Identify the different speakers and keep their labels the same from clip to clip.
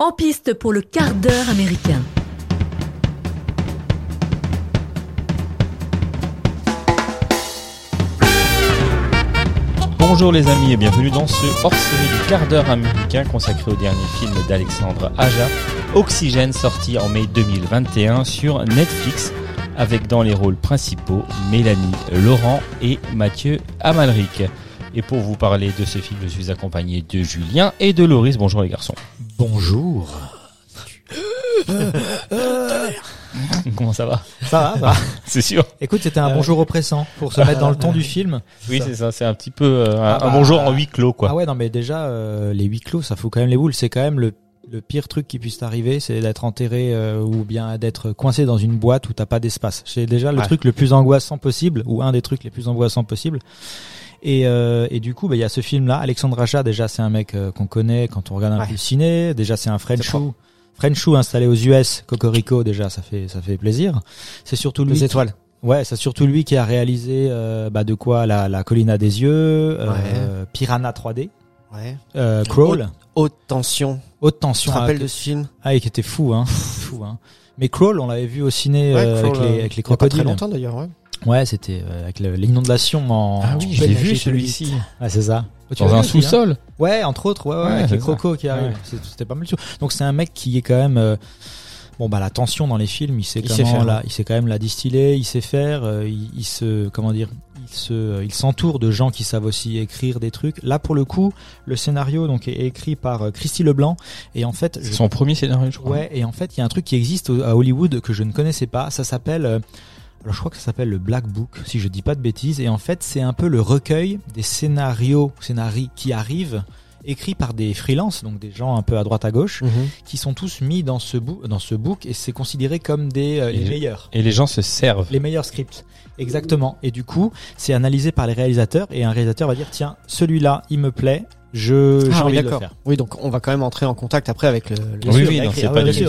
Speaker 1: En piste pour le quart d'heure américain.
Speaker 2: Bonjour les amis et bienvenue dans ce hors-série du quart d'heure américain consacré au dernier film d'Alexandre Aja, Oxygène, sorti en mai 2021 sur Netflix, avec dans les rôles principaux Mélanie Laurent et Mathieu Amalric. Et pour vous parler de ce film, je suis accompagné de Julien et de Loris. Bonjour les garçons.
Speaker 3: Bonjour.
Speaker 2: Comment ça va
Speaker 3: Ça va, ça va.
Speaker 2: C'est sûr.
Speaker 3: Écoute, c'était un bonjour oppressant pour se mettre dans le ton du film.
Speaker 2: Oui, c'est ça. C'est un petit peu euh, un,
Speaker 3: Ah
Speaker 2: un
Speaker 3: bah,
Speaker 2: bonjour en huis clos, quoi.
Speaker 3: Ah ouais, non mais déjà euh, les huis clos, ça fout quand même les boules. C'est quand même le, le pire truc qui puisse t'arriver, c'est d'être enterré euh, ou bien d'être coincé dans une boîte où t'as pas d'espace. C'est déjà le
Speaker 2: Ouais.
Speaker 3: truc le plus angoissant possible ou un des trucs les plus angoissants possibles. Et, euh, et du coup, bah, il y a ce film-là. Alexandre Aja, déjà, c'est un mec euh, qu'on connaît quand on regarde un
Speaker 4: Ouais.
Speaker 3: peu le ciné. Déjà, c'est un Frenchou. Frenchou installé aux US, Cocorico, déjà, ça fait ça fait plaisir. C'est surtout lui. Qui-
Speaker 4: étoiles.
Speaker 3: Ouais, c'est surtout lui qui a réalisé euh, bah, de quoi la, la colline à des yeux, euh, Piranha 3D,
Speaker 4: Ouais.
Speaker 3: euh, Crawl,
Speaker 4: Haute tension.
Speaker 3: haute
Speaker 4: Tu te
Speaker 3: tension.
Speaker 4: rappelles
Speaker 3: ah,
Speaker 4: de ce film?
Speaker 3: Ah, et qui était fou, hein, fou, hein. Mais Crawl, on l'avait vu au ciné
Speaker 4: Ouais,
Speaker 3: euh,
Speaker 4: Crawl,
Speaker 3: avec, les, avec les
Speaker 4: il y a pas très
Speaker 3: crocodiles.
Speaker 4: longtemps d'ailleurs, ouais.
Speaker 3: Ouais, c'était euh, avec l'inondation en.
Speaker 2: Ah oui, l'ai vu celui-ci.
Speaker 3: Ouais, c'est ça. Oh,
Speaker 2: Dans un
Speaker 3: hein
Speaker 2: sous-sol.
Speaker 3: Ouais, entre autres, ouais, ouais,
Speaker 2: Ouais,
Speaker 3: avec les
Speaker 2: ça.
Speaker 3: crocos qui arrivent.
Speaker 2: Ouais.
Speaker 3: C'était pas mal du tout. Donc c'est un mec qui est quand même. euh, Bon bah la tension dans les films, il sait
Speaker 4: Il
Speaker 3: comment
Speaker 4: sait faire,
Speaker 3: la,
Speaker 4: hein.
Speaker 3: il sait quand même la distiller, il sait faire, euh, il, il se comment dire, il se, il s'entoure de gens qui savent aussi écrire des trucs. Là pour le coup, le scénario donc est écrit par euh, Christy Leblanc et en fait,
Speaker 2: C'est
Speaker 3: je-
Speaker 2: son premier scénario, je crois.
Speaker 3: ouais et en fait il y a un truc qui existe au- à Hollywood que je ne connaissais pas. Ça s'appelle euh, alors je crois que ça s'appelle le Black Book, si je dis pas de bêtises. Et en fait, c'est un peu le recueil des scénarios, scénarii qui arrivent, écrits par des freelances, donc des gens un peu à droite à gauche,
Speaker 4: Mhm.
Speaker 3: qui sont tous mis dans ce book, dans ce book, et c'est considéré comme des euh, les meilleurs,
Speaker 2: Et les gens se servent.
Speaker 3: les meilleurs scripts. Exactement. Et du coup, c'est analysé par les réalisateurs, et un réalisateur va dire tiens, celui-là, il me plaît, je j'ai
Speaker 4: Ah oui,
Speaker 3: envie de le
Speaker 4: d'accord.
Speaker 3: faire.
Speaker 4: Oui, donc on va quand même entrer en contact après avec le. le-
Speaker 2: oui, oui,
Speaker 3: il y a
Speaker 2: non,
Speaker 3: écrit-
Speaker 2: c'est
Speaker 3: ah
Speaker 2: pas
Speaker 3: ouais,
Speaker 2: c'est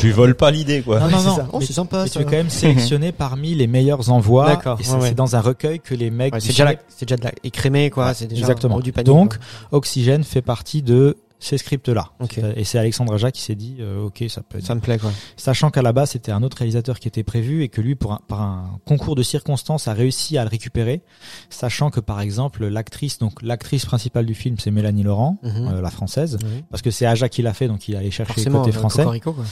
Speaker 3: j'ai
Speaker 2: pas l'idée, quoi.
Speaker 3: Non, non,
Speaker 4: c'est
Speaker 3: non.
Speaker 4: ça. Oh, c'est sympa,
Speaker 3: mais
Speaker 4: ça.
Speaker 3: tu es quand même sélectionné parmi les meilleurs envois.
Speaker 4: D'accord,
Speaker 3: Et
Speaker 4: ouais,
Speaker 3: c'est
Speaker 4: ouais.
Speaker 3: c'est dans un recueil que les mecs.
Speaker 4: C'est déjà, la- c'est déjà de la écrémé, quoi.
Speaker 3: Ouais,
Speaker 4: c'est déjà
Speaker 3: exactement.
Speaker 4: du panier.
Speaker 3: Donc,
Speaker 4: quoi.
Speaker 3: Oxygène fait partie de ces scripts-là.
Speaker 4: Ok.
Speaker 3: Et c'est Alexandre Aja qui s'est dit, euh, ok, ça peut être.
Speaker 4: ça me plaît, quoi.
Speaker 3: Sachant qu'à la base, c'était un autre réalisateur qui était prévu et que lui, pour un, par un concours de circonstances, a réussi à le récupérer. Sachant que, par exemple, l'actrice, donc l'actrice principale du film, c'est Mélanie Laurent,
Speaker 4: Mhm.
Speaker 3: euh, la française.
Speaker 4: Oui.
Speaker 3: Parce que c'est Aja qui l'a fait, donc il allait chercher
Speaker 4: Forcément,
Speaker 3: côté
Speaker 4: euh,
Speaker 3: français.
Speaker 4: Cocorico, quoi.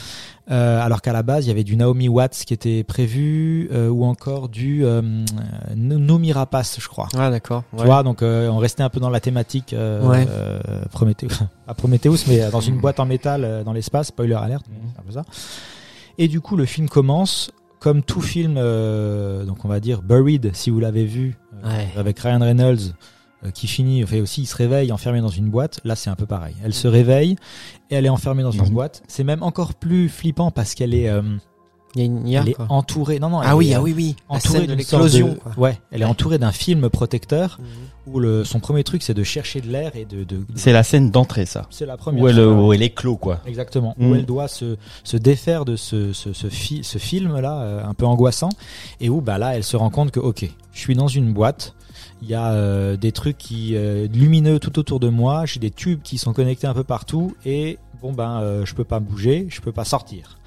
Speaker 3: Euh, alors qu'à la base, il y avait du Naomi Watts qui était prévu, euh, ou encore du euh, Nomi Rapace, je crois.
Speaker 4: Ah, d'accord.
Speaker 3: Tu vois, donc euh, on restait un peu dans la thématique euh,
Speaker 4: Ouais.
Speaker 3: euh, Prometheus, mais dans une boîte en métal euh, dans l'espace, spoiler alerte,
Speaker 2: Mhm.
Speaker 3: c'est un peu ça. Et du coup, le film commence comme tout film, euh, donc on va dire Buried, si vous l'avez vu, euh,
Speaker 4: Ouais.
Speaker 3: avec Ryan Reynolds, euh, qui finit, fait aussi, il se réveille enfermé dans une boîte. Là, c'est un peu pareil. Elle se réveille et elle est enfermée dans une
Speaker 2: Mhm.
Speaker 3: boîte. C'est même encore plus flippant parce qu'elle est,
Speaker 4: Il y a une IA,
Speaker 3: elle est
Speaker 4: quoi.
Speaker 3: entourée. Non, non.
Speaker 4: Ah oui,
Speaker 3: est,
Speaker 4: ah oui, oui.
Speaker 3: Entourée
Speaker 4: de
Speaker 3: d'une de-. Ouais, elle est entourée d'un film protecteur
Speaker 4: Mhm.
Speaker 3: Où le, son premier truc c'est de chercher de l'air et de, de
Speaker 2: C'est la scène d'entrée, ça.
Speaker 3: c'est la première
Speaker 2: Où elle, où elle éclot, quoi.
Speaker 3: exactement.
Speaker 2: Mm.
Speaker 3: où elle doit se, se défaire de ce, ce, ce, fi- ce film là un peu angoissant. Et où bah là elle se rend compte que ok je suis dans une boîte. Il y a euh, des trucs qui euh, lumineux tout autour de moi. J'ai des tubes qui sont connectés un peu partout. Et bon ben euh, je peux pas bouger. Je peux pas sortir.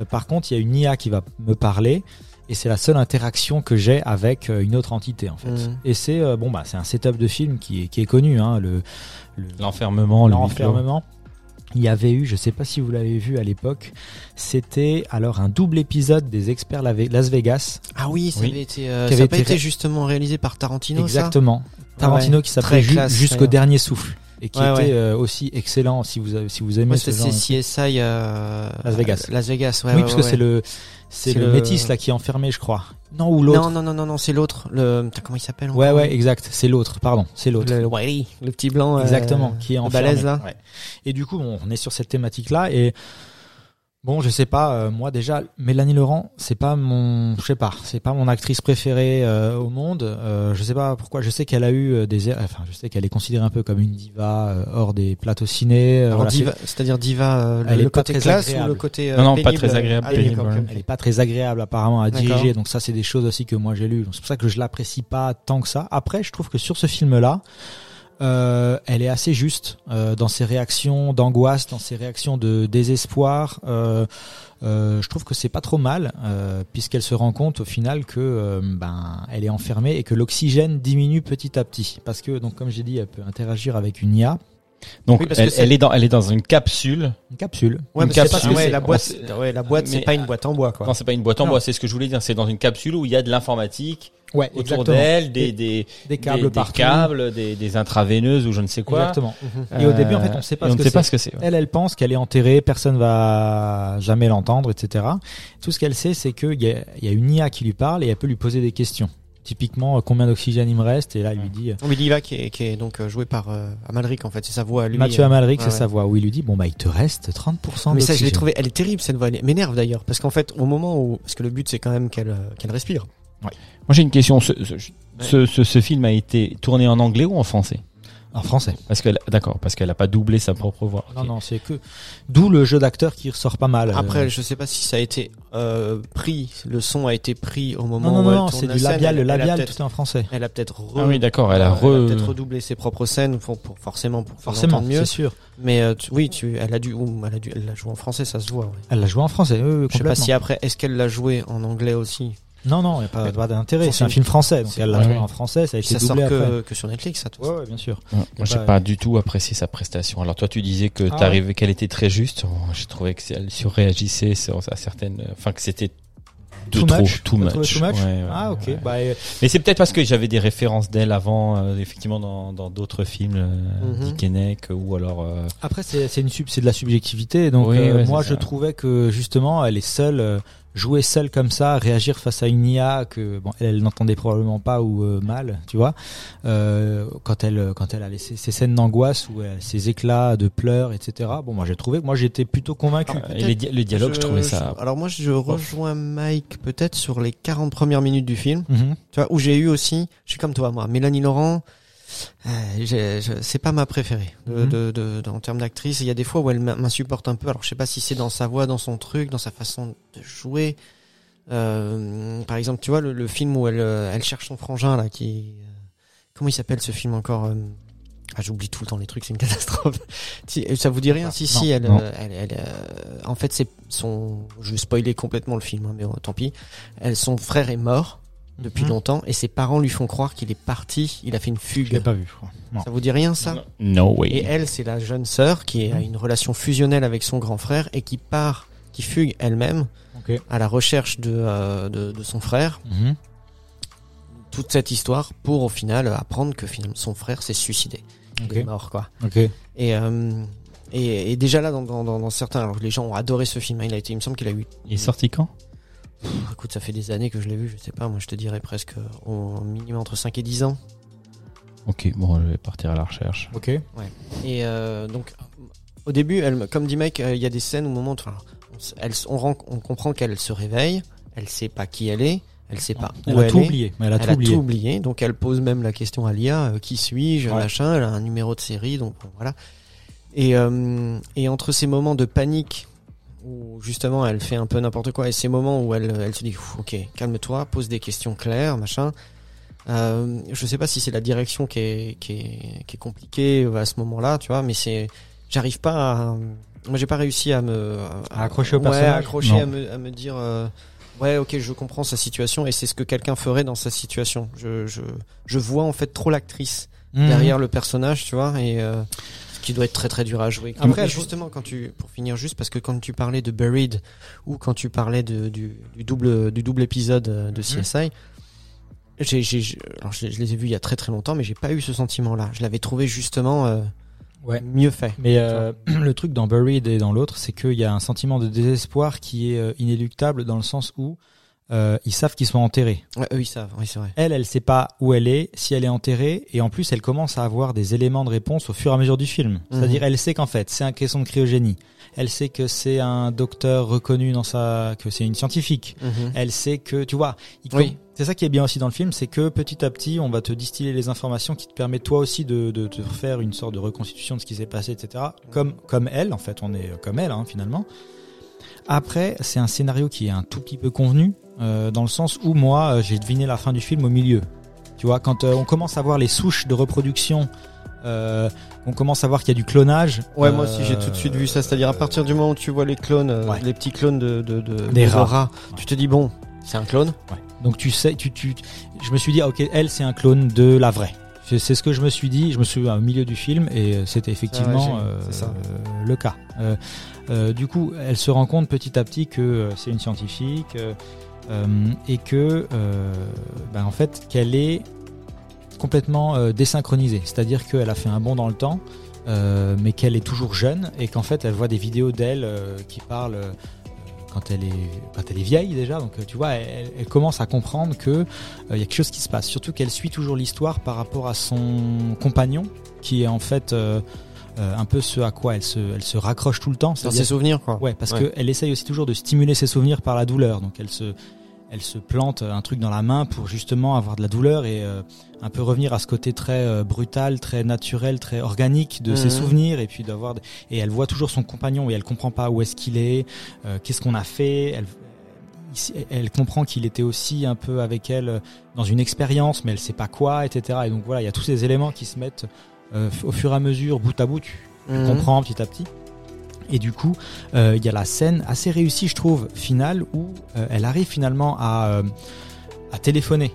Speaker 3: Euh, par contre il y a une IA qui va me parler et c'est la seule interaction que j'ai avec euh, une autre entité en fait
Speaker 4: Mhm.
Speaker 3: et c'est euh, bon bah c'est un setup de film qui est qui est connu hein, le, le
Speaker 2: L'enfermement, le
Speaker 3: l'enfermement. Il y avait eu, je sais pas si vous l'avez vu à l'époque, c'était alors un double épisode des experts La- Las Vegas.
Speaker 4: Ah oui, ça
Speaker 2: Oui.
Speaker 4: avait été, euh, ça
Speaker 3: avait été
Speaker 4: été
Speaker 3: ré-
Speaker 4: justement réalisé par Tarantino,
Speaker 3: Exactement. Tarantino
Speaker 4: Ouais,
Speaker 3: qui s'appelait Jusqu'au dernier souffle et qui
Speaker 4: Ouais,
Speaker 3: était
Speaker 4: ouais.
Speaker 3: euh, aussi excellent si vous avez- si vous
Speaker 4: ça
Speaker 3: aimez
Speaker 4: Ouais,
Speaker 3: ce genre. de-
Speaker 4: CSI euh,
Speaker 3: Las Vegas.
Speaker 4: Las Vegas, ouais.
Speaker 3: oui,
Speaker 4: ouais,
Speaker 3: parce
Speaker 4: ouais,
Speaker 3: que c'est le c'est le,
Speaker 4: le-
Speaker 3: métis là qui est enfermé, je crois. Non ou l'autre.
Speaker 4: Non, non, non, non, non, c'est l'autre. Le, comment il s'appelle
Speaker 3: Ouais, ouais, exact. C'est l'autre. Pardon, c'est l'autre.
Speaker 4: Le, le le petit blanc. euh,
Speaker 3: Exactement, qui est enfermé.
Speaker 4: balèze, là.
Speaker 3: Ouais. Et du coup, bon, on est sur cette thématique-là et bon, je sais pas, euh, moi déjà, Mélanie Laurent, c'est pas mon, je sais pas, c'est pas mon actrice préférée euh, au monde. Euh, je sais pas pourquoi. Je sais qu'elle a eu euh, des, enfin, je sais qu'elle est considérée un peu comme une diva euh, hors des plateaux ciné. euh,
Speaker 4: Alors,
Speaker 3: voilà,
Speaker 4: diva, c'est-à-dire diva, euh, le,
Speaker 3: Elle est
Speaker 4: le
Speaker 3: pas
Speaker 4: côté
Speaker 3: très
Speaker 4: classe ou le côté euh,
Speaker 2: Non, non, pas très agréable,
Speaker 4: Ah, pénible,
Speaker 2: pénible,
Speaker 4: ok,
Speaker 2: ouais.
Speaker 4: ok.
Speaker 3: Elle est pas très agréable apparemment à
Speaker 4: D'accord.
Speaker 3: diriger, donc ça c'est des choses aussi que moi j'ai lues. Donc C'est pour ça que je l'apprécie pas tant que ça. Après, je trouve que sur ce film-là, Euh, elle est assez juste euh, dans ses réactions d'angoisse, dans ses réactions de désespoir. Euh, euh, je trouve que c'est pas trop mal, euh, puisqu'elle se rend compte au final que euh, ben elle est enfermée et que l'oxygène diminue petit à petit, parce que donc comme j'ai dit, elle peut interagir avec une IA,
Speaker 2: Donc
Speaker 4: Oui, parce
Speaker 2: elle,
Speaker 4: c'est-
Speaker 2: elle est dans elle est dans une capsule.
Speaker 3: une capsule.
Speaker 4: Ouais,
Speaker 2: Une
Speaker 4: mais c'est parce
Speaker 2: capsule,
Speaker 4: que ouais,
Speaker 2: c'est-
Speaker 4: la boîte, ouais, la boîte, c'est
Speaker 2: Mais-
Speaker 4: pas une boîte en bois, quoi.
Speaker 2: Non, c'est pas une boîte en
Speaker 3: Non.
Speaker 2: bois, c'est ce que je voulais dire. C'est dans une capsule où il y a de l'informatique
Speaker 3: Ouais,
Speaker 2: autour d'elle, des,
Speaker 3: Des-
Speaker 2: des,
Speaker 3: Des câbles
Speaker 2: des, des câbles, des, des intraveineuses ou je ne sais quoi.
Speaker 3: Exactement.
Speaker 4: Mhm.
Speaker 3: Et au début, en fait, on sait pas
Speaker 2: et
Speaker 3: ce
Speaker 2: on
Speaker 3: que
Speaker 2: ne sait pas ce que c'est. ouais.
Speaker 3: Elle, elle pense qu'elle est enterrée, personne va jamais l'entendre, etc. Tout ce qu'elle sait, c'est qu'il y a, il y a une IA qui lui parle et elle peut lui poser des questions. Typiquement, euh, combien d'oxygène il me reste Et là, il lui dit. euh,
Speaker 4: Oui, Diva qui est, qui est donc euh, joué par euh, Amalric en fait, c'est sa voix lui.
Speaker 3: Mathieu
Speaker 4: euh,
Speaker 3: Amalric,
Speaker 4: ouais,
Speaker 3: c'est
Speaker 4: ouais.
Speaker 3: sa voix. Où il lui dit, bon bah, il te reste 30%
Speaker 4: Mais ça, je l'ai trouvé, elle est terrible cette voix, elle m'énerve d'ailleurs, parce qu'en fait, au moment où, parce que le but c'est quand même qu'elle euh, qu'elle respire.
Speaker 2: Moi j'ai une question. Ce, ce, ce, ce- ce film a été tourné en anglais ou en français?
Speaker 3: En français.
Speaker 2: Parce qu'elle, d'accord, parce qu'elle a pas doublé sa propre voix.
Speaker 3: Non, non, c'est que. D'où le jeu d'acteur qui ressort pas mal.
Speaker 4: Après,
Speaker 3: Euh,
Speaker 4: je sais pas si ça a été euh, pris, le son a été pris au moment
Speaker 3: non, non,
Speaker 4: où elle
Speaker 3: non, c'est du
Speaker 4: scène,
Speaker 3: labial. Le
Speaker 4: elle- elle a
Speaker 3: labial, tout est en français.
Speaker 4: Elle a peut-être re-
Speaker 2: Ah oui, d'accord. Elle a re.
Speaker 4: peut-être redoublé ses propres scènes pour, pour forcément pour
Speaker 3: Forcément,
Speaker 4: mieux.
Speaker 3: c'est sûr.
Speaker 4: Mais euh, tu- oui, tu, elle a dû, elle a dû, elle l'a joué en français, ça se voit. Ouais.
Speaker 3: Elle l'a joué en français. oui, oui,
Speaker 4: Je sais pas
Speaker 3: complètement.
Speaker 4: si après, est-ce qu'elle l'a joué en anglais aussi?
Speaker 3: Non, non, il n'y a pas, pas d'intérêt. C'est un film français, donc
Speaker 4: c'est-
Speaker 3: elle l'a joué en français. Ça a été
Speaker 4: Ça sort
Speaker 3: doublé après.
Speaker 4: que, que sur Netflix, ça. tout
Speaker 3: Ouais, ouais, bien sûr.
Speaker 2: Ouais, Moi, j'ai
Speaker 3: pas-
Speaker 2: pas du tout apprécié sa prestation. Alors toi, tu disais que
Speaker 3: Ah
Speaker 2: t'arrivais, qu'elle était très juste. Oh, J'ai trouvé que elle surréagissait sur à certaines, enfin que c'était de
Speaker 3: Too
Speaker 2: trop,
Speaker 3: much
Speaker 2: too much.
Speaker 3: too much
Speaker 2: Ouais, ouais,
Speaker 3: Ah, ok.
Speaker 2: ouais.
Speaker 3: Bah, euh,
Speaker 2: Mais c'est peut-être parce que j'avais des références d'elle avant, euh, effectivement dans dans d'autres films, euh,
Speaker 4: Mhm.
Speaker 2: Dick Henneck, ou alors. euh,
Speaker 3: Après, c'est c'est une sub, c'est de la subjectivité. Donc,
Speaker 2: Oui,
Speaker 3: euh,
Speaker 2: ouais,
Speaker 3: moi, je
Speaker 2: ça.
Speaker 3: trouvais que justement, elle est seule, euh, jouer seule comme ça, réagir face à une IA que bon, elle, elle n'entendait probablement pas ou euh, mal, tu vois. Euh, quand elle, quand elle a laissé ces scènes d'angoisse ou ces éclats de pleurs, etc. Bon, moi, j'ai trouvé, moi, j'étais plutôt convaincu.
Speaker 4: Ah,
Speaker 2: et les di- le dialogue, je, trouvais ça.
Speaker 4: Alors moi, je rejoins Mike peut-être sur les 40 premières minutes du film.
Speaker 3: Mhm.
Speaker 4: Tu vois, où j'ai eu aussi, je suis comme toi, moi, Mélanie Laurent. Euh, c'est pas ma préférée de,
Speaker 3: Mhm.
Speaker 4: de, de- de- en termes d'actrice. Il y a des fois où elle m'in- m'insupporte un peu. Alors je sais pas si c'est dans sa voix, dans son truc, dans sa façon de jouer. Euh, par exemple, tu vois le, le film où elle, euh, elle cherche son frangin là, qui euh, comment il s'appelle ce film encore ah, j'oublie tout le temps les trucs, c'est une catastrophe. Si- Ça vous dit rien? Si, si,
Speaker 3: Non,
Speaker 4: elle,
Speaker 2: non.
Speaker 4: elle, elle, en fait, c'est son. Je vais spoiler complètement le film, hein, mais euh, tant pis. Elle, son frère est mort depuis
Speaker 3: Mhm.
Speaker 4: longtemps et ses parents lui font croire qu'il est parti. Il a fait une
Speaker 3: Je l'ai
Speaker 4: fugue.
Speaker 3: pas vu, je crois. Non.
Speaker 4: Ça vous dit rien ça?
Speaker 2: No way.
Speaker 4: Et elle, c'est la jeune sœur qui a une relation fusionnelle avec son grand frère et qui part, qui fugue elle-même à la recherche de, euh, de, de son frère.
Speaker 3: Mhm.
Speaker 4: Toute cette histoire pour au final apprendre que finalement son frère s'est suicidé. Il est mort quoi.
Speaker 3: Ok.
Speaker 4: Et, euh, et, et déjà là, dans, dans, dans, dans certains, alors les gens ont adoré ce film. hein, Il a été, il me semble qu'il a eu.
Speaker 2: Il est sorti quand?
Speaker 4: Pff, écoute, ça fait des années que je l'ai vu. Je sais pas, moi je te dirais presque au minimum entre 5 et 10 ans.
Speaker 2: Ok, bon, je vais partir à la recherche.
Speaker 3: Ok.
Speaker 4: Et euh, donc, au début, elle, me- comme dit mec, euh, il y a des scènes au moment, où, enfin, on, elle, on, ren- on comprend qu'elle se réveille. Elle sait pas qui elle est. Elle sait pas
Speaker 3: Elle
Speaker 4: où
Speaker 3: a
Speaker 4: elle
Speaker 3: tout
Speaker 4: est.
Speaker 3: oublié. Elle a
Speaker 4: Elle
Speaker 3: tout
Speaker 4: a
Speaker 3: oublié.
Speaker 4: tout oublié, donc elle pose même la question à l'IA euh, qui suis-je,
Speaker 3: Ouais.
Speaker 4: machin. Elle a un numéro de série, donc bon, voilà. Et euh, et entre ces moments de panique où justement elle fait un peu n'importe quoi et ces moments où elle elle se dit ok calme-toi, pose des questions claires, machin. Euh, je sais pas si c'est la direction qui est qui est qui est compliquée euh, à ce moment-là, tu vois, mais c'est j'arrive pas à moi j'ai pas réussi à me
Speaker 3: À accrocher au
Speaker 4: ouais,
Speaker 3: personnage
Speaker 4: à accrocher à me, à me dire euh, ouais ok je comprends sa situation et c'est ce que quelqu'un ferait dans sa situation je, je, je vois en fait trop l'actrice
Speaker 3: Mhm.
Speaker 4: derrière le personnage tu vois et euh, qui doit être très très dur à jouer
Speaker 3: Après,
Speaker 4: justement quand tu pour finir juste parce que quand tu parlais de Buried ou quand tu parlais de, du, du double du double épisode euh, de
Speaker 3: Mhm.
Speaker 4: CSI j'ai- alors je, je les ai vus il y a très très longtemps mais j'ai pas eu ce sentiment là je l'avais trouvé justement euh,
Speaker 3: Ouais.
Speaker 4: mieux fait
Speaker 3: Mais euh, le truc dans Buried et dans l'autre, c'est qu'il y a un sentiment de désespoir qui est inéluctable dans le sens où euh, ils savent qu'ils sont enterrés.
Speaker 4: ouais, eux ils savent oui c'est vrai
Speaker 3: Elle, elle sait pas où elle est, si elle est enterrée, et en plus, elle commence à avoir des éléments de réponse au fur et à mesure du film. C'est-à-dire, elle sait qu'en fait, c'est un caisson de cryogénie. Elle sait que c'est un docteur reconnu dans sa, que c'est une scientifique.
Speaker 4: Mhm.
Speaker 3: Elle sait que, tu vois, il
Speaker 4: Oui.
Speaker 3: c'est ça qui est bien aussi dans le film, c'est que petit à petit, on va te distiller les informations qui te permettent toi aussi de, de te faire une sorte de reconstitution de ce qui s'est passé, etc. Comme, comme elle, en fait, on est comme elle, hein, finalement. Après, c'est un scénario qui est un tout petit peu convenu, euh, dans le sens où moi, euh, j'ai deviné la fin du film au milieu. Tu vois, quand euh, on commence à voir les souches de reproduction euh, on commence à voir qu'il y a du clonage.
Speaker 4: Ouais, moi aussi j'ai tout de suite vu ça. C'est-à-dire à partir du moment où tu vois les clones,
Speaker 3: Ouais.
Speaker 4: les petits clones de, de, de,
Speaker 3: Des
Speaker 4: de
Speaker 3: rats.
Speaker 4: tu te dis bon, c'est un clone.
Speaker 3: Donc tu sais, tu, tu, je me suis dit, ah, ok, elle c'est un clone de la vraie. C'est ce que je me suis dit. Je me suis au milieu du film et c'était effectivement
Speaker 4: Ah ouais,
Speaker 3: euh,
Speaker 4: ça.
Speaker 3: euh, le cas. Euh, euh, du coup, elle se rend compte petit à petit que euh, c'est une scientifique euh, et que, ben, en fait, qu'elle est complètement désynchronisée. C'est-à-dire qu'elle a fait un bond dans le temps, mais qu'elle est toujours jeune et qu'en fait, elle voit des vidéos d'elle qui parlent. quand elle est quand elle est vieille déjà donc tu vois elle, commence à comprendre que euh, y a quelque chose qui se passe surtout qu'elle suit toujours l'histoire par rapport à son compagnon qui est en fait euh, un peu ce à quoi elle se elle se raccroche tout le temps
Speaker 4: Dans ses souvenirs quoi.
Speaker 3: Ouais, parce
Speaker 4: Ouais.
Speaker 3: qu'elle essaye aussi toujours de stimuler ses souvenirs par la douleur. Donc elle se, elle se plante un truc dans la main pour justement avoir de la douleur et euh, un peu revenir à ce côté très euh, brutal, très naturel, très organique de ses
Speaker 4: Mhm.
Speaker 3: souvenirs et puis d'avoir. de- Et elle voit toujours son compagnon et elle comprend pas où est-ce qu'il est, euh, qu'est-ce qu'on a fait. Elle, elle comprend qu'il était aussi un peu avec elle dans une expérience, mais elle sait pas quoi, etc. Et donc voilà, il y a tous ces éléments qui se mettent euh, au fur et à mesure, bout à bout. Tu, tu
Speaker 4: Mhm.
Speaker 3: comprends petit à petit. Et du coup, euh, il y a la scène assez réussie, je trouve, finale, où euh, elle arrive finalement à, euh, à téléphoner.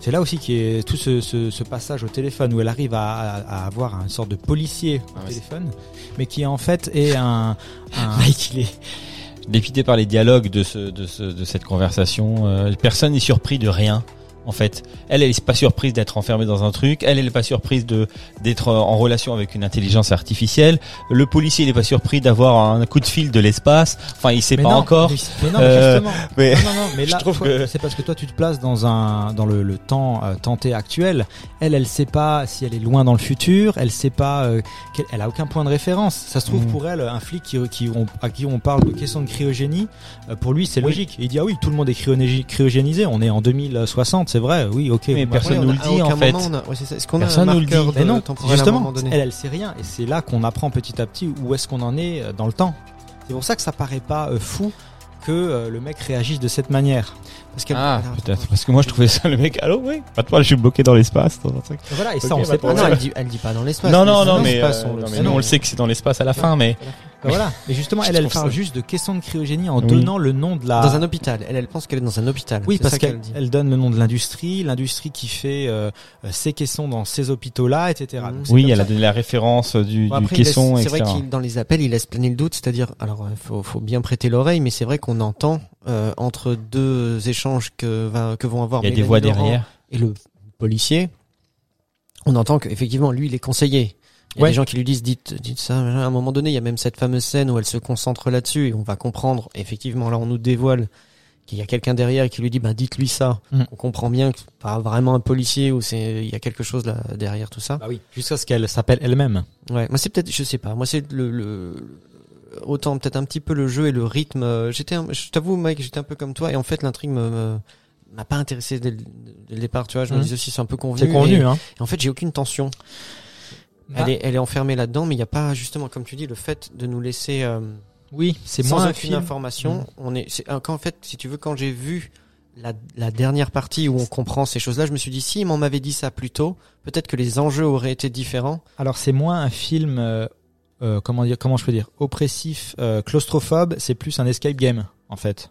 Speaker 3: C'est là aussi qui est tout ce, ce, ce passage au téléphone où elle arrive à, à, à avoir une sorte de policier au
Speaker 2: Ah ouais,
Speaker 3: téléphone, mais qui en fait est un, un
Speaker 2: Mike, il est dépité par les dialogues de, ce, de, ce, de cette conversation. Euh, personne n'est surpris de rien. En fait, elle, elle est pas surprise d'être enfermée dans un truc. Elle, elle est pas surprise de d'être euh, en relation avec une intelligence artificielle. Le policier, il est pas surpris d'avoir un coup de fil de l'espace. Enfin, il sait
Speaker 3: Mais
Speaker 2: pas
Speaker 3: non,
Speaker 2: encore.
Speaker 3: Mais, mais non, mais
Speaker 2: Euh,
Speaker 3: justement.
Speaker 2: mais-
Speaker 3: Non, non, non, mais
Speaker 2: Je
Speaker 3: là,
Speaker 2: que-
Speaker 3: c'est parce que toi, tu te places dans un, dans le, le temps euh, tenté actuel. Elle, elle sait pas si elle est loin dans le futur. Elle sait pas, euh, qu'elle- elle a aucun point de référence. Ça se trouve
Speaker 2: Mhm.
Speaker 3: pour elle, un flic qui, qui on, à qui on parle de question de cryogénie, euh, pour lui, c'est
Speaker 2: Oui.
Speaker 3: logique. Il dit ah oui, tout le monde est cryogéni- cryogénisé. On est en 2060, c'est vrai. Oui, ok.
Speaker 2: Mais personne
Speaker 4: Ouais, on
Speaker 2: nous le dit, en fait.
Speaker 4: a- ouais, a
Speaker 2: Personne
Speaker 4: un
Speaker 2: nous le dit.
Speaker 3: Mais non, justement, elle, elle sait rien, et c'est là qu'on apprend petit à petit où est-ce qu'on en est euh, dans le temps. C'est pour ça que ça paraît pas euh, fou que euh, le mec réagisse de cette manière.
Speaker 4: Parce qu'elle-
Speaker 2: Ah, peut-être. Parce que moi, je trouvais ça le mec. Allô, oui. Pas toi, je suis bloqué dans l'espace.
Speaker 3: Voilà, et ça on
Speaker 2: bah,
Speaker 3: sait pas.
Speaker 4: Ah non, elle dit, elle dit pas dans l'espace.
Speaker 2: Non, non,
Speaker 4: mais
Speaker 2: non, mais, euh, non, nous, on le sait que c'est dans l'espace à la fin, mais
Speaker 3: Bah voilà. Et justement, elle, elle parle
Speaker 2: ça-
Speaker 3: juste de question de cryogénie en
Speaker 2: Oui.
Speaker 3: donnant le nom de la.
Speaker 4: Dans un hôpital. Elle, elle pense qu'elle est dans un hôpital.
Speaker 3: Oui, parce qu'elle elle donne le nom de l'industrie, l'industrie qui fait euh, euh, ces caissons dans ces hôpitaux-là, etc. Donc, c'est
Speaker 2: oui, elle a donné la référence du,
Speaker 4: Bon,
Speaker 2: du
Speaker 4: après, laisse-
Speaker 2: caisson,
Speaker 4: c'est vrai qu'il dans les appels, il laisse planer le doute, c'est-à-dire, alors il faut, faut bien prêter l'oreille, mais c'est vrai qu'on entend euh, entre deux échanges que, va, que vont avoir
Speaker 2: Il y a des voix
Speaker 4: Laurent
Speaker 2: derrière.
Speaker 4: et le policier, on entend qu'effectivement, lui, il est conseillé. Il y a
Speaker 3: Ouais.
Speaker 4: des gens qui lui disent, dites, dites ça. À un moment donné, il y a même cette fameuse scène où elle se concentre là-dessus et on va comprendre. Effectivement, là, on nous dévoile qu'il y a quelqu'un derrière qui lui dit, bah, dites-lui ça.
Speaker 3: Mm.
Speaker 4: On comprend bien que c'est pas vraiment un policier ou c'est, il y a quelque chose là derrière tout ça.
Speaker 3: Bah oui, jusqu'à ce qu'elle s'appelle elle-même.
Speaker 4: Ouais, moi c'est peut-être, je sais pas. Moi c'est le, le autant peut-être un petit peu le jeu et le rythme. euh, J'étais, un- je t'avoue, Mike, j'étais un peu comme toi et en fait l'intrigue me, me- m'a pas intéressé dès le, dès le départ. Tu vois, je me
Speaker 3: Mhm.
Speaker 4: disais aussi c'est un peu convenu.
Speaker 3: C'est convenu,
Speaker 4: Et,
Speaker 3: hein.
Speaker 4: et en fait, j'ai aucune tension.
Speaker 3: Bah,
Speaker 4: Elle est, elle est enfermée là-dedans, mais il n'y a pas justement, comme tu dis, le fait de nous laisser euh,
Speaker 3: Oui, c'est moins un
Speaker 4: aucune
Speaker 3: film.
Speaker 4: information.
Speaker 3: Mhm.
Speaker 4: On est, c'est, euh, quand en fait, si tu veux, quand j'ai vu la, la dernière partie où on comprend ces choses-là, je me suis dit si m'en m'avait dit ça plus tôt, peut-être que les enjeux auraient été différents.
Speaker 3: Alors c'est moins un film, euh, euh, comment dire, comment je peux dire, oppressif, euh, claustrophobe. C'est plus un escape game en fait.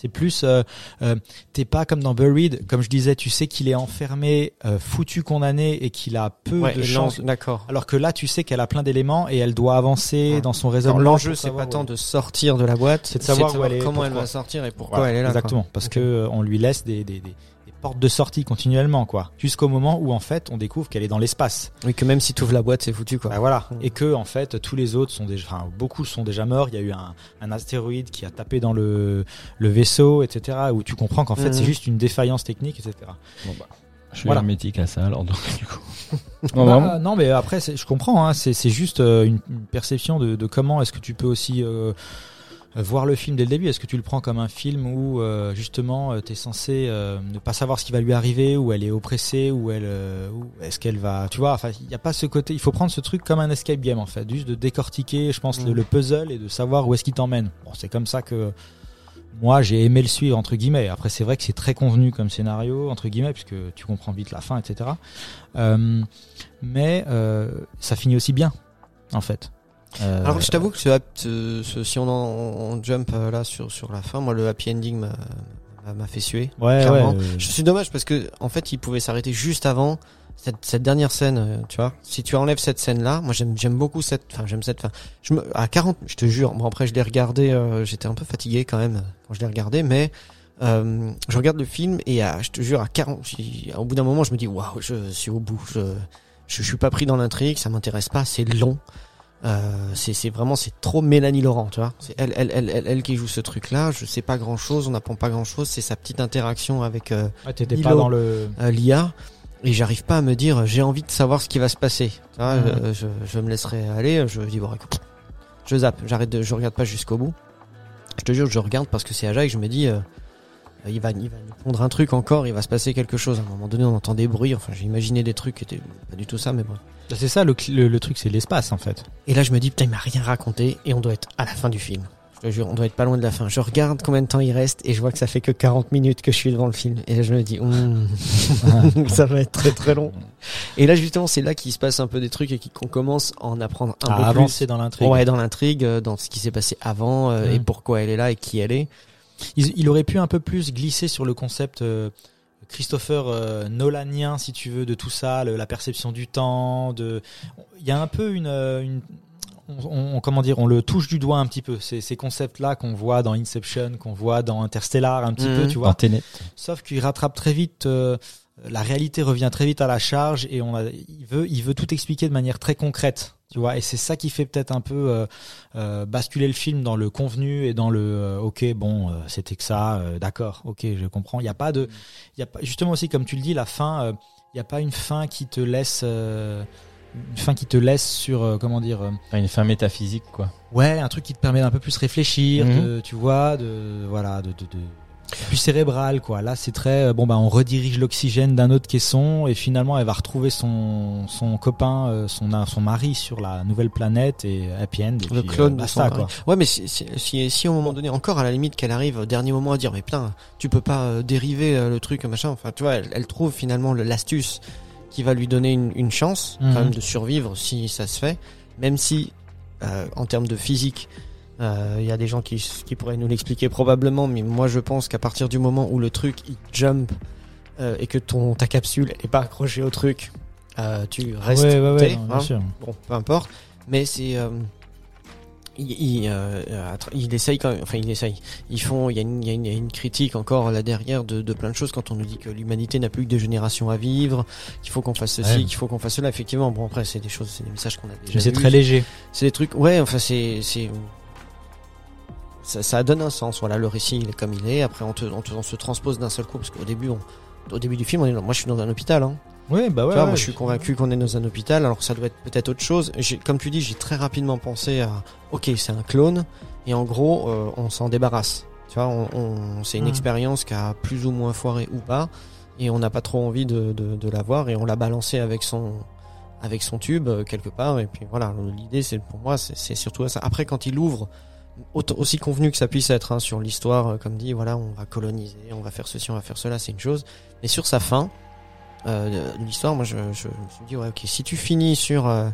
Speaker 3: C'est plus, euh, euh, t'es pas comme dans Buried, comme je disais, tu sais qu'il est enfermé, euh, foutu, condamné et qu'il a peu
Speaker 4: Ouais,
Speaker 3: de chance.
Speaker 4: D'accord.
Speaker 3: Alors que là, tu sais qu'elle a plein d'éléments et elle doit avancer
Speaker 4: Ouais.
Speaker 3: dans son raisonnement.
Speaker 4: L'enjeu, c'est pas tant de sortir de la boîte,
Speaker 3: C'est de savoir où elle est,
Speaker 4: comment elle va sortir et pourquoi elle est là. quoi.
Speaker 3: Exactement, parce
Speaker 4: Ok.
Speaker 3: que on lui laisse des, des, des, des portes de sortie continuellement, quoi. Jusqu'au moment où en fait, on découvre qu'elle est dans l'espace.
Speaker 4: Oui, que même si tu ouvres la boîte, c'est foutu quoi.
Speaker 3: Bah voilà.
Speaker 4: Mm.
Speaker 3: Et que en fait, tous les autres sont déjà, enfin, beaucoup sont déjà morts. Il y a eu un, un astéroïde qui a tapé dans le, le vaisseau, etc. Où tu comprends qu'en fait, c'est juste une défaillance technique, etc.
Speaker 2: Bon, bah, je suis
Speaker 3: Voilà.
Speaker 2: hermétique à ça, alors donc, du coup.
Speaker 3: Bah,
Speaker 2: Non, vraiment.
Speaker 3: non, mais après, c'est- je comprends. Hein, c'est c'est juste euh, une, une perception de, de comment est-ce que tu peux aussi euh, voir le film dès le début. Est-ce que tu le prends comme un film où euh, justement tu es censé euh, ne pas savoir ce qui va lui arriver, où elle est oppressée, où elle, euh, est-ce qu'elle va, tu vois. Enfin, il n'y a pas ce côté. Il faut prendre ce truc comme un escape game en fait, juste de décortiquer, je pense, le,
Speaker 4: Mm.
Speaker 3: le puzzle et de savoir où est-ce qu'il t'emmène. Bon, c'est comme ça que moi j'ai aimé le suivre entre guillemets. Après c'est vrai que c'est très convenu comme scénario entre guillemets puisque tu comprends vite la fin, etc. Euh, mais euh, ça finit aussi bien en fait. Euh,
Speaker 4: Alors je t'avoue que ce, ce- ce- si on, en, on jump euh, là sur sur la fin, moi le happy ending m'a- fait suer.
Speaker 3: ouais,
Speaker 4: clairement.
Speaker 3: ouais, euh,
Speaker 4: Je suis dommage parce que en fait il pouvait s'arrêter juste avant cette, cette dernière scène, euh, tu vois. Si tu enlèves cette scène là, moi j'aime j'aime beaucoup cette, enfin j'aime cette fin. Je me à 40, je te jure. Bon après je l'ai regardé, euh, j'étais un peu fatigué quand même euh, quand je l'ai regardé, mais euh, je regarde le film et à, je te jure à 40, j'ai- au bout d'un moment je me dis waouh, je suis au bout. Je, je, je suis pas pris dans l'intrigue, ça m'intéresse pas, c'est long. Euh, c'est c'est vraiment c'est trop Mélanie Laurent tu vois c'est elle, elle elle elle elle qui joue ce truc là je sais pas grand chose on n'apprend pas grand chose c'est sa petite interaction avec euh, Milo.
Speaker 3: pas dans le.
Speaker 4: euh, l'IA et j'arrive pas à me dire j'ai envie de savoir ce qui va se passer. Tu vois,
Speaker 3: Mhm.
Speaker 4: je, je, je me laisserai aller, je dis bon écoute, je zappe, j'arrête de je regarde pas jusqu'au bout. Je te jure je regarde parce que c'est Aja et je me dis euh, il va il va nous pondre un truc encore, il va se passer quelque chose. À un moment donné on entend des bruits, enfin j'ai imaginé des trucs qui étaient pas du tout ça mais bon.
Speaker 3: Bah, C'est ça le, cl- le, le truc, c'est l'espace en fait.
Speaker 4: Et là je me dis putain il m'a rien raconté et on doit être à la fin du film. Je te jure, on doit être pas loin de la fin. Je regarde combien de temps il reste et je vois que ça fait que 40 minutes que je suis devant le film. Et là, je me dis, Hum, ça va être très très long. Et là, justement, c'est là qu'il se passe un peu des trucs et qu'on commence à en apprendre un
Speaker 3: à
Speaker 4: peu
Speaker 3: avancer dans
Speaker 4: plus.
Speaker 3: l'intrigue.
Speaker 4: Ouais, dans l'intrigue, euh, dans ce qui s'est passé avant euh,
Speaker 3: Mhm.
Speaker 4: et pourquoi elle est là et qui elle est.
Speaker 3: Il, il aurait pu un peu plus glisser sur le concept euh, Christopher euh, Nolanien, si tu veux, de tout ça, le- la perception du temps. De, il y a un peu une, euh, une on, on- comment dire, on le touche du doigt un petit peu. Ces, ces concepts-là qu'on voit dans Inception, qu'on voit dans Interstellar, un petit
Speaker 4: Mhm.
Speaker 3: peu, tu
Speaker 2: Dans
Speaker 3: vois. Sauf qu'il rattrape très vite. euh, la réalité revient très vite à la charge et on a, il veut, il veut tout expliquer de manière très concrète, tu vois. Et c'est ça qui fait peut-être un peu euh, euh, basculer le film dans le convenu et dans le euh, ok, bon, c'était que ça, d'accord, ok, je comprends. Il y a pas de, il y a pas, justement aussi comme tu le dis, la fin, il y a pas une fin qui te laisse, une fin qui te laisse sur, euh, comment dire. euh,
Speaker 2: une fin métaphysique, quoi.
Speaker 3: Ouais, un truc qui te permet d'un peu plus réfléchir,
Speaker 2: Mhm.
Speaker 3: de, tu vois, de voilà, de, de, de plus cérébral quoi. Là, c'est très euh, bon bah on redirige l'oxygène d'un autre caisson et finalement elle va retrouver son son copain, euh, son son mari sur la nouvelle planète et happy end. Et
Speaker 4: Le
Speaker 3: puis,
Speaker 4: clone
Speaker 3: euh,
Speaker 4: de
Speaker 3: basta, quoi.
Speaker 4: Ouais, mais si, si, si, si, un moment donné, encore à la limite qu'elle arrive au dernier moment à dire, mais putain, tu peux pas euh, dériver le truc, machin. Enfin, tu vois, elle, elle trouve finalement le- l'astuce qui va lui donner une, une chance,
Speaker 3: Mhm.
Speaker 4: quand même, de survivre si ça se fait. Même si, euh, en termes de physique, euh, il y a des gens qui, qui pourraient nous l'expliquer probablement, mais moi je pense qu'à partir du moment où le truc il jump euh, et que ton ta capsule elle est pas accrochée au truc, euh, tu restes.
Speaker 3: ouais, ouais, ouais, non, bien
Speaker 4: hein.
Speaker 3: sûr.
Speaker 4: Bon, peu importe. Mais c'est. euh, il, il, euh, euh, il essaye quand même. Enfin, il essaye. Ils font. Il y a une, il y a une, critique encore là derrière de, de plein de choses quand on nous dit que l'humanité n'a plus que deux générations à vivre, qu'il faut qu'on fasse ceci,
Speaker 3: Ouais.
Speaker 4: qu'il faut qu'on fasse cela. Effectivement, bon après c'est des choses, c'est des messages qu'on a déjà.
Speaker 3: Mais c'est très léger.
Speaker 4: C'est des trucs. Ouais, enfin c'est c'est. Ça, ça donne un sens. Voilà, le récit il est comme il est. Après, on, te, on, te- on se transpose d'un seul coup parce qu'au début, on, au début du film, on est. Moi, je suis dans un hôpital. Hein.
Speaker 3: Ouais, bah ouais.
Speaker 4: Tu vois,
Speaker 3: ouais,
Speaker 4: moi je suis convaincu qu'on est dans un hôpital, alors que ça doit être peut-être autre chose. Comme tu dis, j'ai très rapidement pensé à, ok, c'est un clone, et en gros, euh, on s'en débarrasse. Tu vois, on, on- c'est une
Speaker 3: Mhm.
Speaker 4: expérience qui a plus ou moins foiré ou pas, et on n'a pas trop envie de, de, de l'avoir, et on l'a balancé avec son avec son tube euh, quelque part, et puis voilà. L'idée, c'est pour moi, c'est surtout ça. Après, quand il ouvre, aussi convenu que ça puisse être hein, sur l'histoire, euh, comme dit, voilà, on va coloniser, on va faire ceci, on va faire cela, c'est une chose. Mais sur sa fin euh, l'histoire, moi je, je, je me suis dit ouais ok si tu finis sur euh,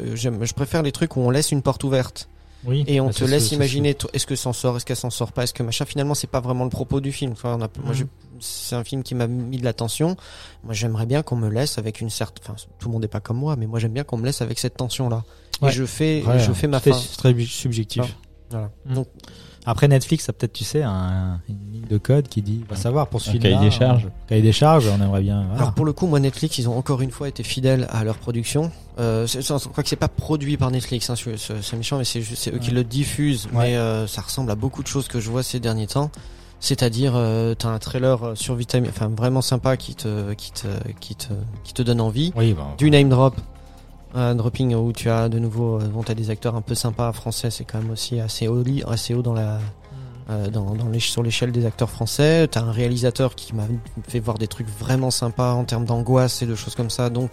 Speaker 4: euh, je préfère les trucs où on laisse une porte ouverte
Speaker 3: Oui.
Speaker 4: et on
Speaker 3: Bah,
Speaker 4: te laisse imaginer est-ce que s'en sort est-ce qu'elle s'en sort pas est-ce que machin finalement c'est pas vraiment le propos du film Enfin, on a, moi
Speaker 3: Mhm.
Speaker 4: c'est un film qui m'a mis de l'attention moi j'aimerais bien qu'on me laisse avec une certaine enfin tout le monde n'est pas comme moi mais moi j'aime bien qu'on me laisse avec cette tension là
Speaker 3: Ouais.
Speaker 4: et je fais
Speaker 3: Ouais,
Speaker 4: je fais ma fin
Speaker 3: c'est très subjectif.
Speaker 4: Voilà
Speaker 3: Mhm.
Speaker 4: donc
Speaker 3: Après Netflix, a peut-être, tu sais, un, une ligne de code qui dit, va savoir pour ce
Speaker 2: Un
Speaker 3: film-là.
Speaker 2: cahier des charges.
Speaker 3: un Cahier des charges, on aimerait bien. voilà.
Speaker 4: Alors pour le coup, moi Netflix, ils ont encore une fois été fidèles à leur production. Euh, je crois que c'est pas produit par Netflix, hein, c'est méchant, mais c'est eux qui le diffusent.
Speaker 3: Ouais.
Speaker 4: Mais euh, ça ressemble à beaucoup de choses que je vois ces derniers temps. C'est-à-dire, euh, t'as un trailer euh, sur Vitamine, enfin vraiment sympa qui te, qui te, qui te, qui te donne envie.
Speaker 3: oui, bah,
Speaker 4: Du name drop, un dropping où tu as de nouveau, euh, bon, t'as des acteurs un peu sympas français, c'est quand même aussi assez haut, assez haut dans la, euh, dans, dans les, sur l'échelle des acteurs français. T'as un réalisateur qui m'a fait voir des trucs vraiment sympas en termes d'angoisse et de choses comme ça. Donc,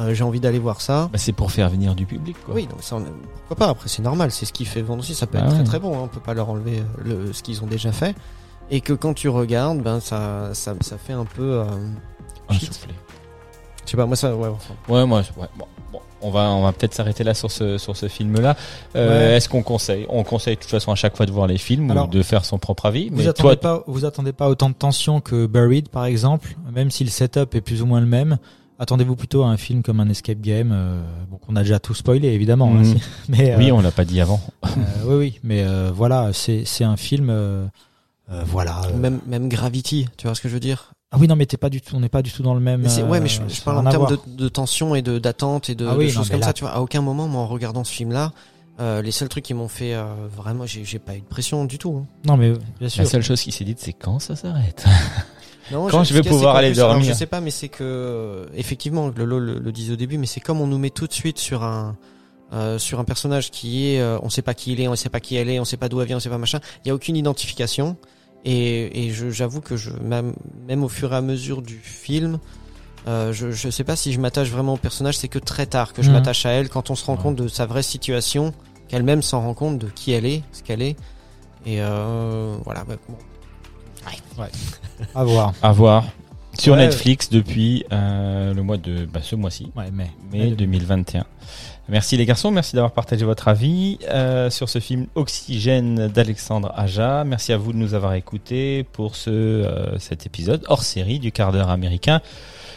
Speaker 4: euh, j'ai envie d'aller voir ça.
Speaker 2: Bah, c'est pour faire venir du public, quoi.
Speaker 4: Oui, donc ça, on- pourquoi pas Après, c'est normal, c'est ce qui fait vendre aussi. Ça peut
Speaker 2: Ah
Speaker 4: être
Speaker 2: ouais.
Speaker 4: très très bon. hein, On peut pas leur enlever euh, le, ce qu'ils ont déjà fait. Et que quand tu regardes, ben ça, ça, ça fait un peu. euh,
Speaker 2: Un
Speaker 4: shit.
Speaker 2: soufflet.
Speaker 4: je sais pas, moi ça, ouais. enfin,
Speaker 2: Ouais, moi, ouais, bon, bon, on va, on va peut-être s'arrêter là sur ce, sur ce film-là. Euh,
Speaker 3: Ouais.
Speaker 2: Est-ce qu'on conseille On conseille de toute façon à chaque fois de voir les films
Speaker 3: Alors,
Speaker 2: ou de faire son propre avis.
Speaker 3: Vous
Speaker 2: mais
Speaker 3: attendez
Speaker 2: toi,
Speaker 3: pas, vous attendez pas autant de tension que Buried par exemple, même si le setup est plus ou moins le même. Attendez-vous plutôt à un film comme un escape game, euh, bon qu'on a déjà tout spoilé évidemment. hein,
Speaker 2: Mhm.
Speaker 3: mais euh,
Speaker 2: oui, on l'a pas dit avant.
Speaker 3: euh, oui, oui, mais euh, voilà, c'est c'est un film, euh, euh, voilà. euh,
Speaker 4: Même, même Gravity, tu vois ce que je veux dire?
Speaker 3: Ah oui, non, mais t'es pas du tout, on n'est pas du tout dans le même.
Speaker 4: Mais Ouais, mais je,
Speaker 3: euh,
Speaker 4: je parle
Speaker 3: a
Speaker 4: en termes de, de tension et de d'attente et de,
Speaker 3: Ah oui,
Speaker 4: de
Speaker 3: non,
Speaker 4: choses comme
Speaker 3: là-
Speaker 4: ça. Tu vois, à aucun moment, moi, en regardant ce film-là, euh, les seuls trucs qui m'ont fait euh, vraiment, j'ai j'ai pas eu de pression du tout. hein.
Speaker 3: Non, mais bien sûr.
Speaker 2: La seule chose qui s'est dite, c'est quand ça s'arrête?
Speaker 4: Non,
Speaker 2: Quand je vais pouvoir aller
Speaker 4: plus, alors,
Speaker 2: dormir?
Speaker 4: Je sais pas, mais c'est que euh, effectivement, le, le, le, le disait au début, mais c'est comme on nous met tout de suite sur un euh, sur un personnage qui est, euh, on sait pas qui il est, on sait pas qui elle est, on sait pas d'où elle vient, on sait pas machin. Il y a aucune identification. Et, et je- j'avoue que je même, même au fur et à mesure du film, euh, je je sais pas si je m'attache vraiment au personnage. C'est que très tard que je
Speaker 3: Mhm.
Speaker 4: m'attache à elle quand on se rend
Speaker 2: Ouais.
Speaker 4: compte de sa vraie situation, qu'elle-même s'en rend compte de qui elle est, ce qu'elle est. Et euh, voilà. bah, bon.
Speaker 3: À voir.
Speaker 2: À voir sur
Speaker 3: Ouais.
Speaker 2: Netflix depuis euh, le mois de bah, ce mois-ci.
Speaker 3: Ouais, mais.
Speaker 2: mai 2021. Merci les garçons, merci d'avoir partagé votre avis euh, sur ce film Oxygène d'Alexandre Aja. Merci à vous de nous avoir écoutés pour ce euh, cet épisode hors série du quart d'heure américain.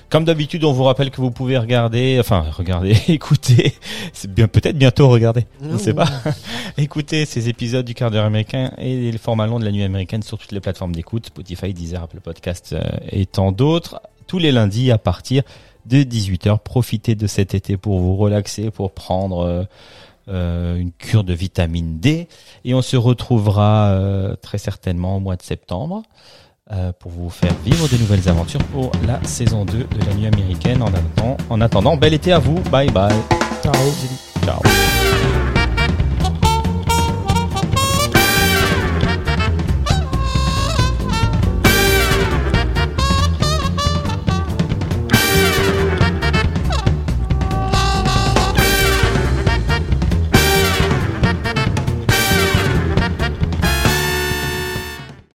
Speaker 2: Comme d'habitude, on vous rappelle que vous pouvez regarder, enfin regarder, écouter, c'est bien peut-être bientôt regarder, je ne sais pas, écouter ces épisodes du quart d'heure américain et les formats longs de la nuit américaine sur toutes les plateformes d'écoute, Spotify, Deezer, Apple Podcast euh, et tant d'autres, tous les lundis à partir de 18h. Profitez de cet été pour vous relaxer, pour prendre euh, euh, une cure de vitamine D. Et on se retrouvera euh, très certainement au mois de septembre euh, pour vous faire vivre de nouvelles aventures pour la saison 2 de la nuit américaine. En attendant, en attendant bel été à vous. Bye bye.
Speaker 3: Ciao.
Speaker 2: Ciao.